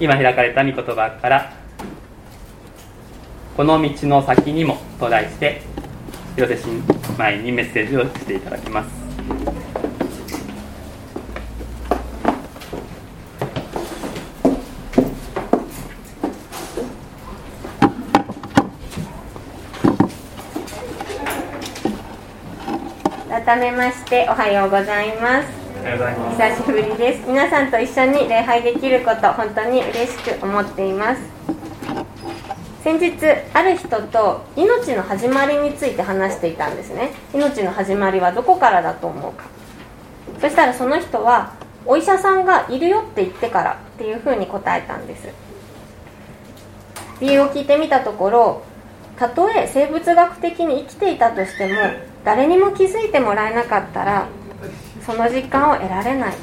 今開かれた御言葉から「この道の先にも」と題して広瀬姉妹にメッセージをしていただきます。改めましておはようございます。久しぶりです。皆さんと一緒に礼拝できること本当に嬉しく思っています。先日ある人と命の始まりについて話していたんですね。命の始まりはどこからだと思うか。そしたらその人はお医者さんがいるよって言ってからっていうふうに答えたんです。理由を聞いてみたところたとえ生物学的に生きていたとしても誰にも気づいてもらえなかったらその実感を得られない。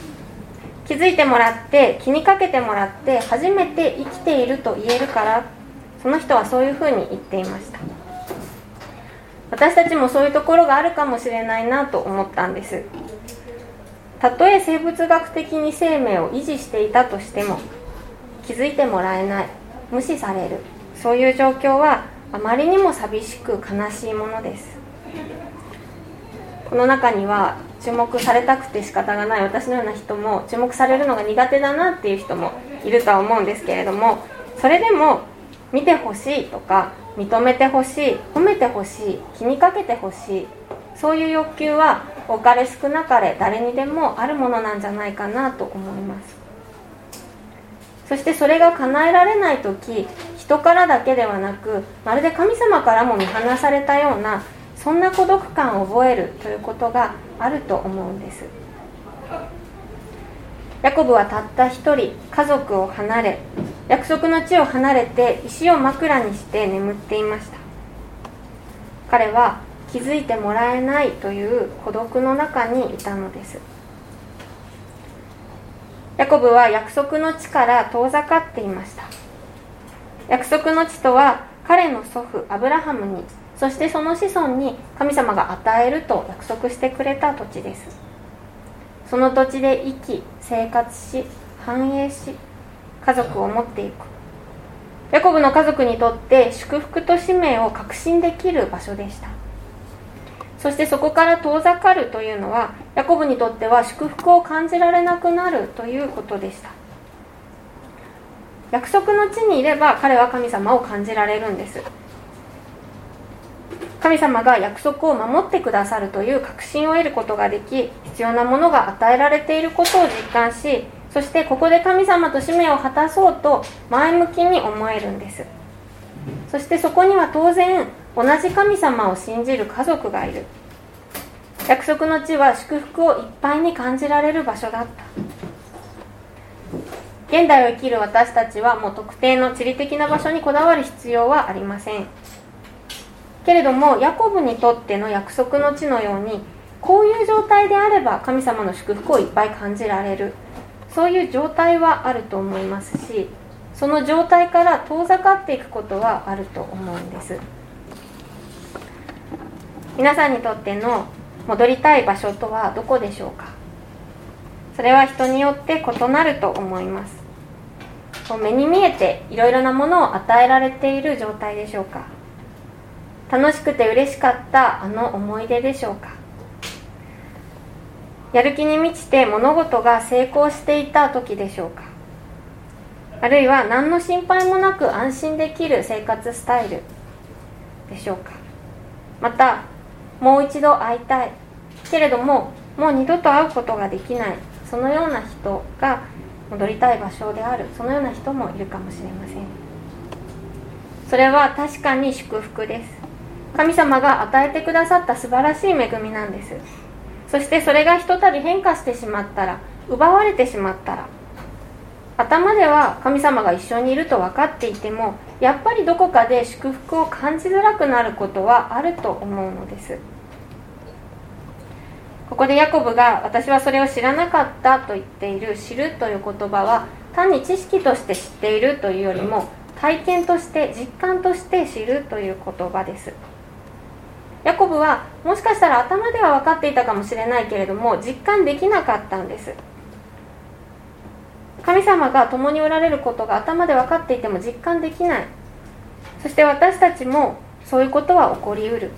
気づいてもらって気にかけてもらって初めて生きていると言えるからその人はそういうふうに言っていました。私たちもそういうところがあるかもしれないなと思ったんです。たとえ生物学的に生命を維持していたとしても気づいてもらえない無視されるそういう状況はあまりにも寂しく悲しいものです。この中には注目されたくて仕方がない。私のような人も注目されるのが苦手だなっていう人もいるとは思うんですけれどもそれでも見てほしいとか認めてほしい褒めてほしい気にかけてほしいそういう欲求は多かれ少なかれ誰にでもあるものなんじゃないかなと思います。そしてそれが叶えられない時人からだけではなくまるで神様からも見放されたようなそんな孤独感を覚えるということがあると思うんです。ヤコブはたった一人家族を離れ約束の地を離れて石を枕にして眠っていました。彼は気づいてもらえないという孤独の中にいたのです。ヤコブは約束の地から遠ざかっていました。約束の地とは彼の祖父アブラハムにそしてその子孫に神様が与えると約束してくれた土地です。その土地で生き生活し繁栄し家族を持っていく。ヤコブの家族にとって祝福と使命を確信できる場所でした。そしてそこから遠ざかるというのはヤコブにとっては祝福を感じられなくなるということでした。約束の地にいれば彼は神様を感じられるんです。神様が約束を守ってくださるという確信を得ることができ必要なものが与えられていることを実感しそしてここで神様と使命を果たそうと前向きに思えるんです。そしてそこには当然同じ神様を信じる家族がいる。約束の地は祝福をいっぱいに感じられる場所だった。現代を生きる私たちはもう特定の地理的な場所にこだわる必要はありません。けれどもヤコブにとっての約束の地のようにこういう状態であれば神様の祝福をいっぱい感じられる。そういう状態はあると思いますしその状態から遠ざかっていくことはあると思うんです。皆さんにとっての戻りたい場所とはどこでしょうか？それは人によって異なると思います。目に見えていろいろなものを与えられている状態でしょうか？楽しくて嬉しかったあの思い出でしょうか？やる気に満ちて物事が成功していた時でしょうか？あるいは何の心配もなく安心できる生活スタイルでしょうか？またもう一度会いたい。けれどももう二度と会うことができない。そのような人が戻りたい場所である。そのような人もいるかもしれません。それは確かに祝福です。神様が与えてくださった素晴らしい恵みなんです。そしてそれがひとたび変化してしまったら奪われてしまったら頭では神様が一緒にいると分かっていてもやっぱりどこかで祝福を感じづらくなることはあると思うのです。ここでヤコブが私はそれを知らなかったと言っている知るという言葉は単に知識として知っているというよりも体験として実感として知るという言葉です。ヤコブはもしかしたら頭では分かっていたかもしれないけれども実感できなかったんです。神様が共におられることが頭で分かっていても実感できない。そして私たちもそういうことは起こりうる。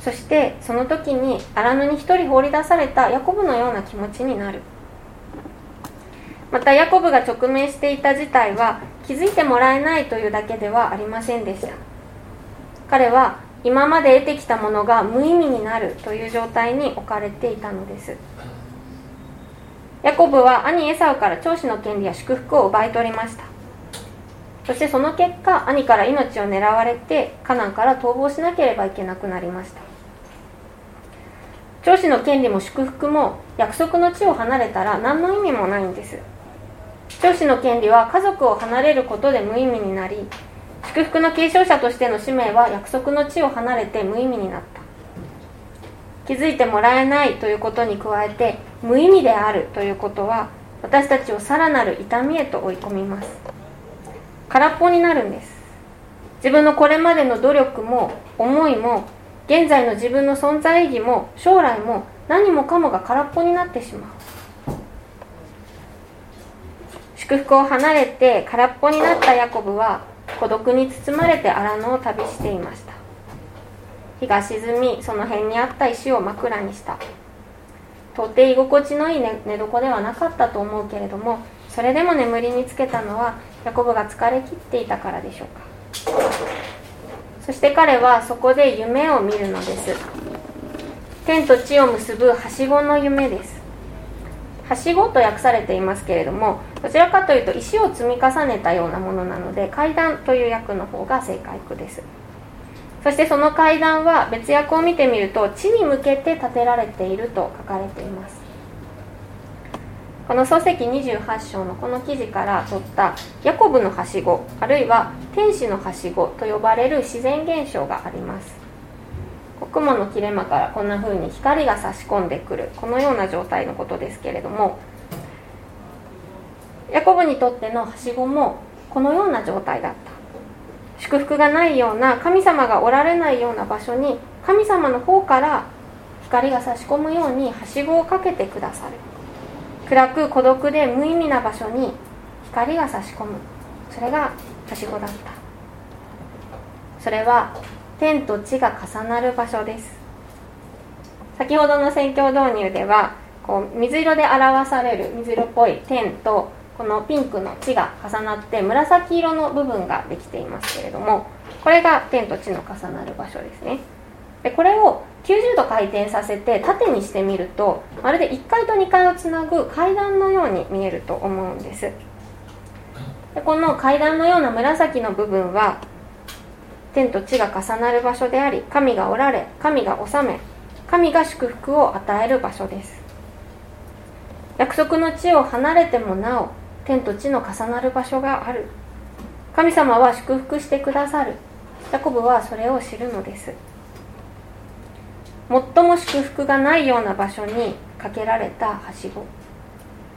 そしてその時に荒野に一人放り出されたヤコブのような気持ちになる。またヤコブが直面していた事態は気づいてもらえないというだけではありませんでした。彼は今まで得てきたものが無意味になるという状態に置かれていたのです。ヤコブは兄エサウから長子の権利や祝福を奪い取りました。そしてその結果兄から命を狙われてカナンから逃亡しなければいけなくなりました。長子の権利も祝福も約束の地を離れたら何の意味もないんです。長子の権利は家族を離れることで無意味になり祝福の継承者としての使命は約束の地を離れて無意味になった。気づいてもらえないということに加えて無意味であるということは私たちをさらなる痛みへと追い込みます。空っぽになるんです。自分のこれまでの努力も思いも現在の自分の存在意義も将来も何もかもが空っぽになってしまう。祝福を離れて空っぽになったヤコブは孤独に包まれて荒野を旅していました。日が沈みその辺にあった石を枕にした。到底居心地のいい寝床ではなかったと思うけれどもそれでも眠りにつけたのはヤコブが疲れ切っていたからでしょうか。そして彼はそこで夢を見るのです。天と地を結ぶはしごの夢です。はしごと訳されていますけれどもどちらかというと石を積み重ねたようなものなので階段という訳の方が正解句です。そしてその階段は別訳を見てみると地に向けて建てられていると書かれています。この漱石28章のこの記事から取ったヤコブのはしごあるいは天使のはしごと呼ばれる自然現象があります。雲の切れ間からこんな風に光が差し込んでくるこのような状態のことですけれどもヤコブにとってのはしごもこのような状態だった。祝福がないような神様がおられないような場所に神様の方から光が差し込むようにはしごをかけてくださる。暗く孤独で無意味な場所に光が差し込む。それがはしごだった。それは天と地が重なる場所です。先ほどの宣教導入ではこう水色で表される水色っぽい天とこのピンクの地が重なって紫色の部分ができていますけれどもこれが天と地の重なる場所ですね。でこれを90度回転させて縦にしてみるとまるで1階と2階をつなぐ階段のように見えると思うんです。でこの階段のような紫の部分は天と地が重なる場所であり神がおられ神が治め神が祝福を与える場所です。約束の地を離れてもなお天と地の重なる場所がある。神様は祝福してくださる。ヤコブはそれを知るのです。最も祝福がないような場所にかけられたはしご。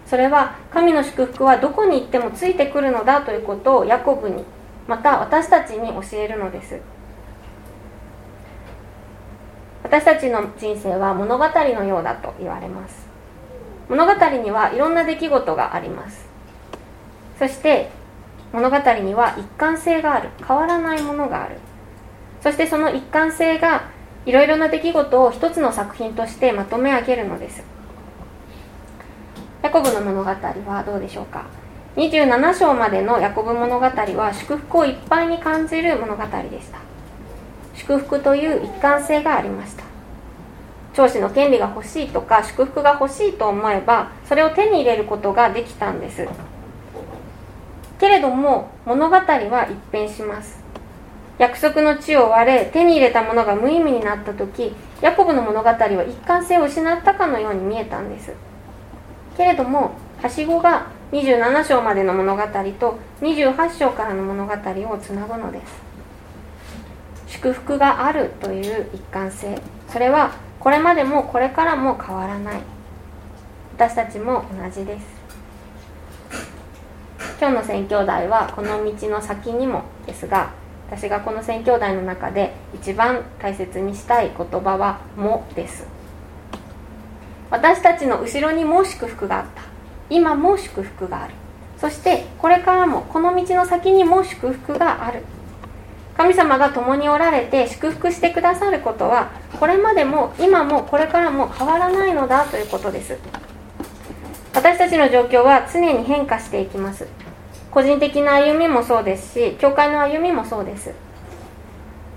それは神の祝福はどこに行ってもついてくるのだということをヤコブにまた私たちに教えるのです。私たちの人生は物語のようだと言われます。物語にはいろんな出来事があります。そして物語には一貫性がある。変わらないものがある。そしてその一貫性がいろいろな出来事を一つの作品としてまとめ上げるのです。ヤコブの物語はどうでしょうか？27章までのヤコブ物語は祝福をいっぱいに感じる物語でした。祝福という一貫性がありました。長子の権利が欲しいとか祝福が欲しいと思えばそれを手に入れることができたんです。けれども物語は一変します。約束の地を割れ手に入れたものが無意味になった時ヤコブの物語は一貫性を失ったかのように見えたんです。けれどもはしごが27章までの物語と28章からの物語をつなぐのです。祝福があるという一貫性。それはこれまでもこれからも変わらない。私たちも同じです。今日の宣教題はこの道の先にもですが私がこの宣教題の中で一番大切にしたい言葉は「も」です。私たちの後ろにも祝福があった。今も祝福がある。そしてこれからもこの道の先にも祝福がある。神様が共におられて祝福してくださることはこれまでも今もこれからも変わらないのだということです。私たちの状況は常に変化していきます。個人的な歩みもそうですし教会の歩みもそうです。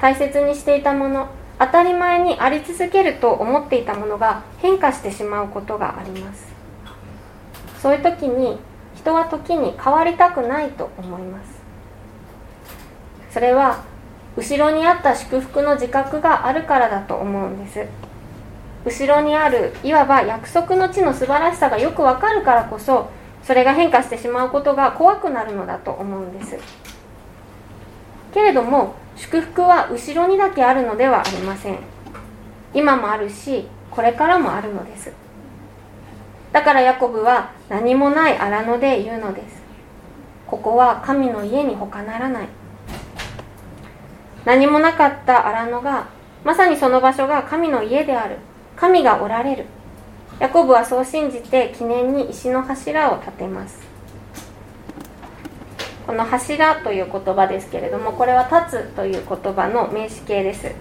大切にしていたもの当たり前にあり続けると思っていたものが変化してしまうことがあります。そういう時に人は時に変わりたくないと思います。それは後ろにあった祝福の自覚があるからだと思うんです。後ろにあるいわば約束の地の素晴らしさがよくわかるからこそそれが変化してしまうことが怖くなるのだと思うんです。けれども祝福は後ろにだけあるのではありません。今もあるしこれからもあるのです。だからヤコブは何もない荒野で言うのです。ここは神の家に他ならない。何もなかった荒野がまさにその場所が神の家である。神がおられる。ヤコブはそう信じて記念に石の柱を立てます。この柱という言葉ですけれどもこれは立つという言葉の名詞形です。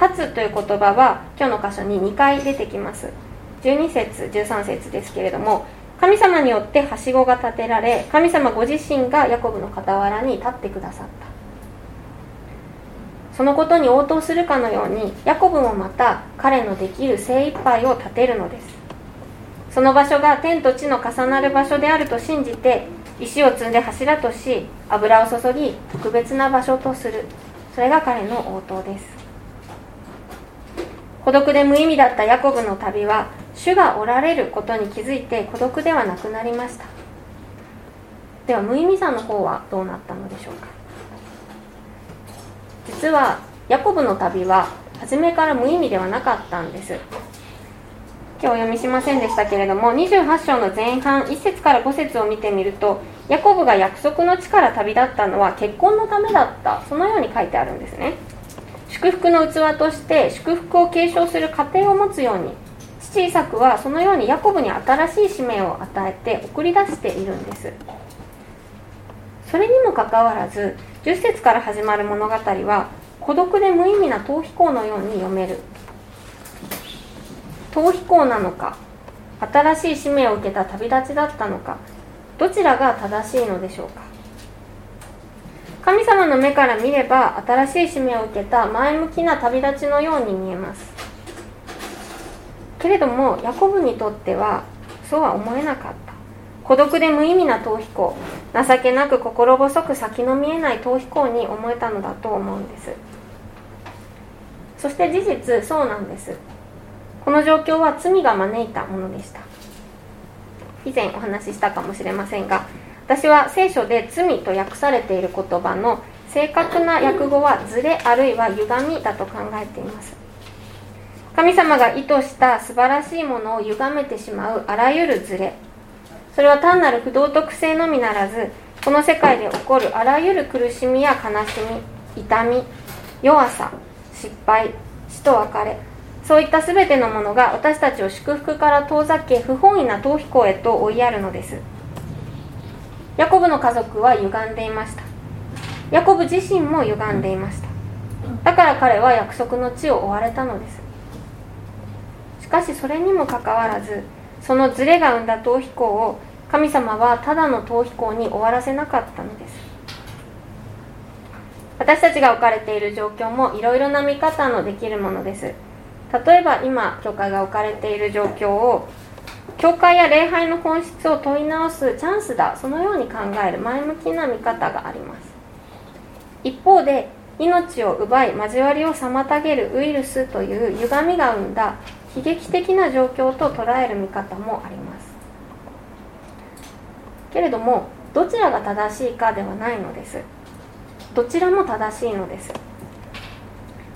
立つという言葉は今日の箇所に2回出てきます。12節13節ですけれども神様によってはしごが建てられ神様ご自身がヤコブの傍らに立ってくださった。そのことに応答するかのようにヤコブもまた彼のできる精一杯を立てるのです。その場所が天と地の重なる場所であると信じて石を積んで柱とし油を注ぎ特別な場所とする。それが彼の応答です。孤独で無意味だったヤコブの旅は主がおられることに気づいて孤独ではなくなりました。では無意味さの方はどうなったのでしょうか。実はヤコブの旅は初めから無意味ではなかったんです。今日お読みしませんでしたけれども28章の前半1節から5節を見てみるとヤコブが約束の地から旅立ったのは結婚のためだった。そのように書いてあるんですね。祝福の器として祝福を継承する過程を持つように父イサクはそのようにヤコブに新しい使命を与えて送り出しているんです。それにもかかわらず10節から始まる物語は孤独で無意味な逃避行のように読める。逃避行なのか新しい使命を受けた旅立ちだったのかどちらが正しいのでしょうか。神様の目から見れば新しい使命を受けた前向きな旅立ちのように見えます。けれどもヤコブにとってはそうは思えなかった。孤独で無意味な逃避行。情けなく心細く先の見えない逃避行に思えたのだと思うんです。そして事実そうなんです。この状況は罪が招いたものでした。以前お話ししたかもしれませんが私は聖書で罪と訳されている言葉の正確な訳語はズレあるいは歪みだと考えています。神様が意図した素晴らしいものを歪めてしまうあらゆるズレ。それは単なる不道徳性のみならずこの世界で起こるあらゆる苦しみや悲しみ痛み弱さ失敗死と別れそういった全てのものが私たちを祝福から遠ざけ不本意な逃避行へと追いやるのです。ヤコブの家族は歪んでいました。ヤコブ自身も歪んでいました。だから彼は約束の地を追われたのです。かしそれにもかかわらずそのズレが生んだ逃避行を神様はただの逃避行に終わらせなかったのです。私たちが置かれている状況もいろいろな見方のできるものです。例えば今教会が置かれている状況を教会や礼拝の本質を問い直すチャンスだそのように考える前向きな見方があります。一方で命を奪い交わりを妨げるウイルスという歪みが生んだ悲劇的な状況と捉える見方もあります。けれどもどちらが正しいかではないのです。どちらも正しいのです。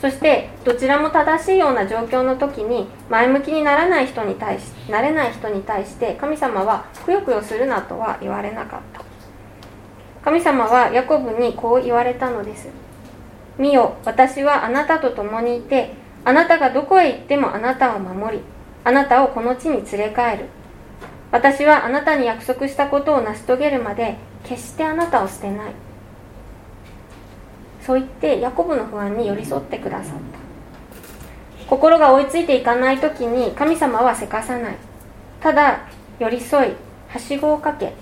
そしてどちらも正しいような状況の時に前向きにならない人に対しなれない人に対して神様はくよくよするなとは言われなかった。神様はヤコブにこう言われたのです。見よ私はあなたと共にいてあなたがどこへ行ってもあなたを守りあなたをこの地に連れ帰る。私はあなたに約束したことを成し遂げるまで決してあなたを捨てない。そう言ってヤコブの不安に寄り添ってくださった。心が追いついていかない時に神様はせかさない。ただ寄り添いはしごをかけ。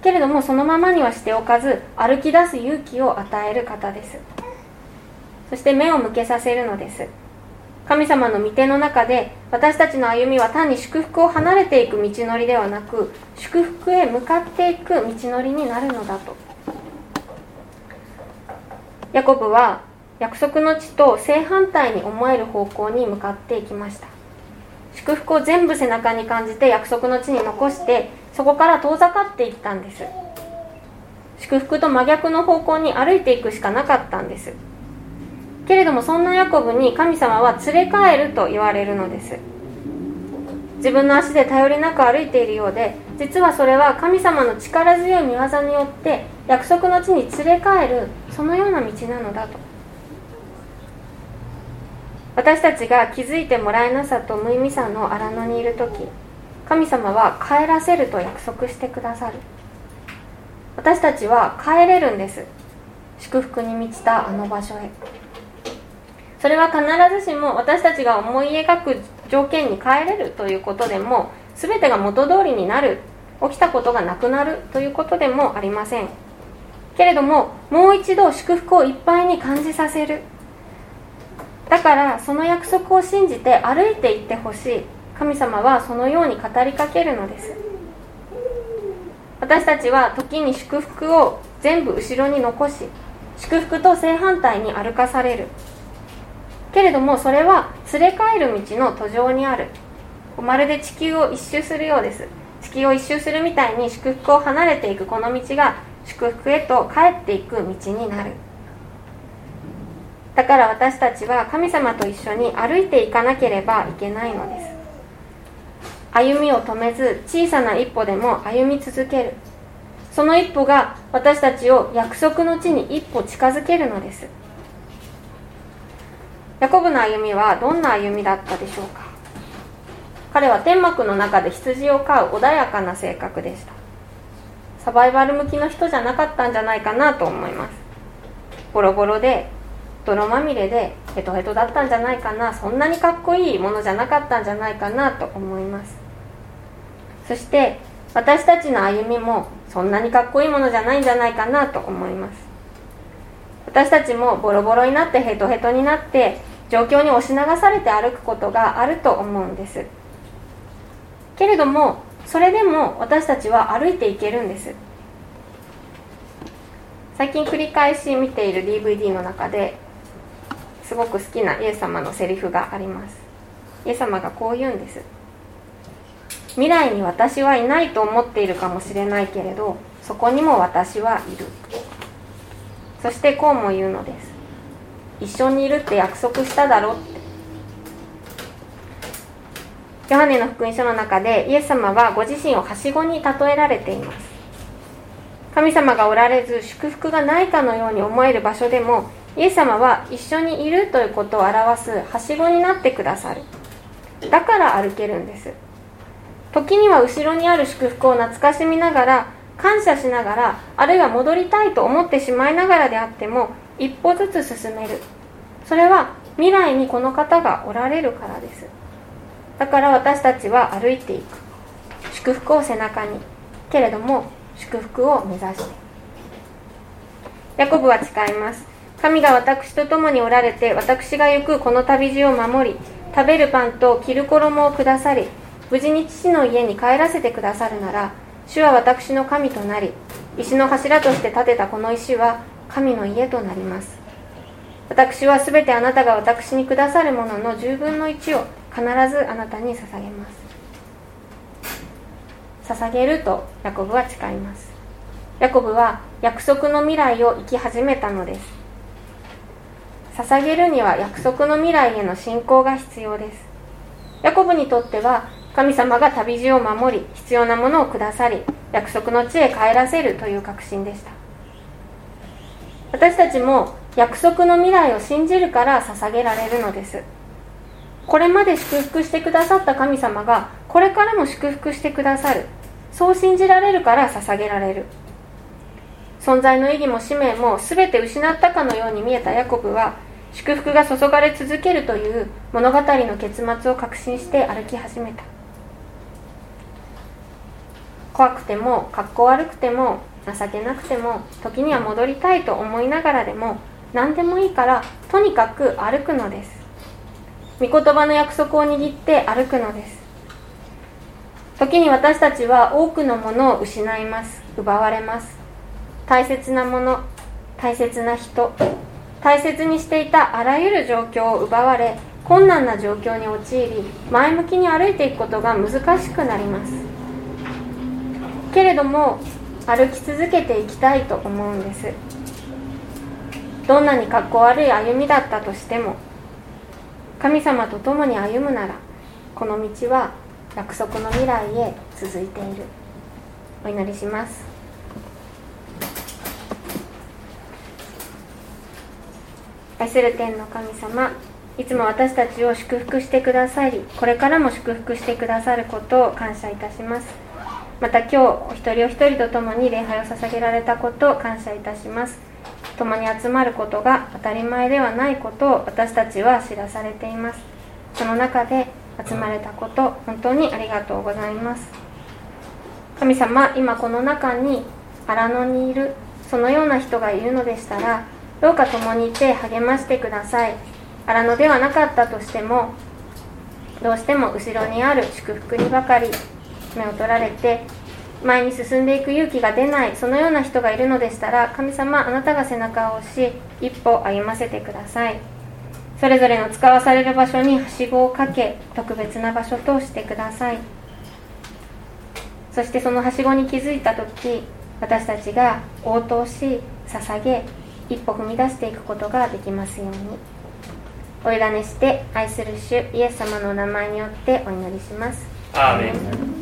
けれどもそのままにはしておかず歩き出す勇気を与える方です。そして目を向けさせるのです。神様の御手の中で私たちの歩みは単に祝福を離れていく道のりではなく祝福へ向かっていく道のりになるのだと。ヤコブは約束の地と正反対に思える方向に向かっていきました。祝福を全部背中に感じて約束の地に残してそこから遠ざかっていったんです。祝福と真逆の方向に歩いていくしかなかったんです。けれどもそんなヤコブに神様は連れ帰ると言われるのです。自分の足で頼りなく歩いているようで実はそれは神様の力強い見業によって約束の地に連れ帰るそのような道なのだと。私たちが気づいてもらえなさと無意味さの荒野にいる時神様は帰らせると約束してくださる。私たちは帰れるんです。祝福に満ちたあの場所へ。それは必ずしも私たちが思い描く条件に変えれるということでも全てが元通りになる起きたことがなくなるということでもありません。けれどももう一度祝福をいっぱいに感じさせる。だからその約束を信じて歩いていってほしい。神様はそのように語りかけるのです。私たちは時に祝福を全部後ろに残し祝福と正反対に歩かされる。けれどもそれは連れ帰る道の途上にある。まるで地球を一周するようです。地球を一周するみたいに祝福を離れていくこの道が祝福へと帰っていく道になる。だから私たちは神様と一緒に歩いていかなければいけないのです。歩みを止めず小さな一歩でも歩み続ける。その一歩が私たちを約束の地に一歩近づけるのです。ヤコブの歩みはどんな歩みだったでしょうか？彼は天幕の中で羊を飼う穏やかな性格でした。サバイバル向きの人じゃなかったんじゃないかなと思います。ボロボロで泥まみれでヘトヘトだったんじゃないかな。そんなにかっこいいものじゃなかったんじゃないかなと思います。そして私たちの歩みもそんなにかっこいいものじゃないんじゃないかなと思います。私たちもボロボロになってヘトヘトになって状況に押し流されて歩くことがあると思うんです。けれどもそれでも私たちは歩いていけるんです。最近繰り返し見ている DVD の中ですごく好きなイエス様のセリフがあります。イエス様がこう言うんです。未来に私はいないと思っているかもしれないけれどそこにも私はいる。そしてこうも言うのです。一緒にいるって約束しただろって。ヨハネの福音書の中でイエス様はご自身をはしごに例えられています。神様がおられず祝福がないかのように思える場所でもイエス様は一緒にいるということを表すはしごになってくださる。だから歩けるんです。時には後ろにある祝福を懐かしみながら感謝しながらあるいは戻りたいと思ってしまいながらであっても一歩ずつ進める。それは未来にこの方がおられるからです。だから私たちは歩いていく。祝福を背中に。けれども祝福を目指して。ヤコブは誓います。神が私と共におられて私が行くこの旅路を守り食べるパンと着る衣をくださり無事に父の家に帰らせてくださるなら主は私の神となり石の柱として建てたこの石は神の家となります。私は全てあなたが私にくださるものの10分の1を必ずあなたに捧げます。捧げるとヤコブは誓います。ヤコブは約束の未来を生き始めたのです。捧げるには約束の未来への信仰が必要です。ヤコブにとっては神様が旅路を守り必要なものをくださり約束の地へ帰らせるという確信でした。私たちも約束の未来を信じるから捧げられるのです。これまで祝福してくださった神様がこれからも祝福してくださる。そう信じられるから捧げられる。存在の意義も使命も全て失ったかのように見えたヤコブは祝福が注がれ続けるという物語の結末を確信して歩き始めた。怖くても格好悪くても情けなくても時には戻りたいと思いながらでも何でもいいからとにかく歩くのです。御言葉の約束を握って歩くのです。時に私たちは多くのものを失います。奪われます。大切なもの大切な人大切にしていたあらゆる状況を奪われ困難な状況に陥り前向きに歩いていくことが難しくなります。けれども歩き続けていきたいと思うんです。どんなにかっこ悪い歩みだったとしても神様と共に歩むならこの道は約束の未来へ続いている。お祈りします。愛する天の神様いつも私たちを祝福してくださりこれからも祝福してくださることを感謝いたします。また今日お一人お一人と共に礼拝を捧げられたことを感謝いたします。共に集まることが当たり前ではないことを私たちは知らされています。その中で集まれたこと本当にありがとうございます。神様今この中に荒野にいるそのような人がいるのでしたらどうか共にいて励ましてください。荒野ではなかったとしてもどうしても後ろにある祝福にばかり目を取られて前に進んでいく勇気が出ないそのような人がいるのでしたら神様あなたが背中を押し一歩歩ませてください。それぞれの使わされる場所にはしごをかけ特別な場所としてください。そしてそのはしごに気づいた時私たちが応答し捧げ一歩踏み出していくことができますように。お委ねして愛する主イエス様の名前によってお祈りします。アーメン。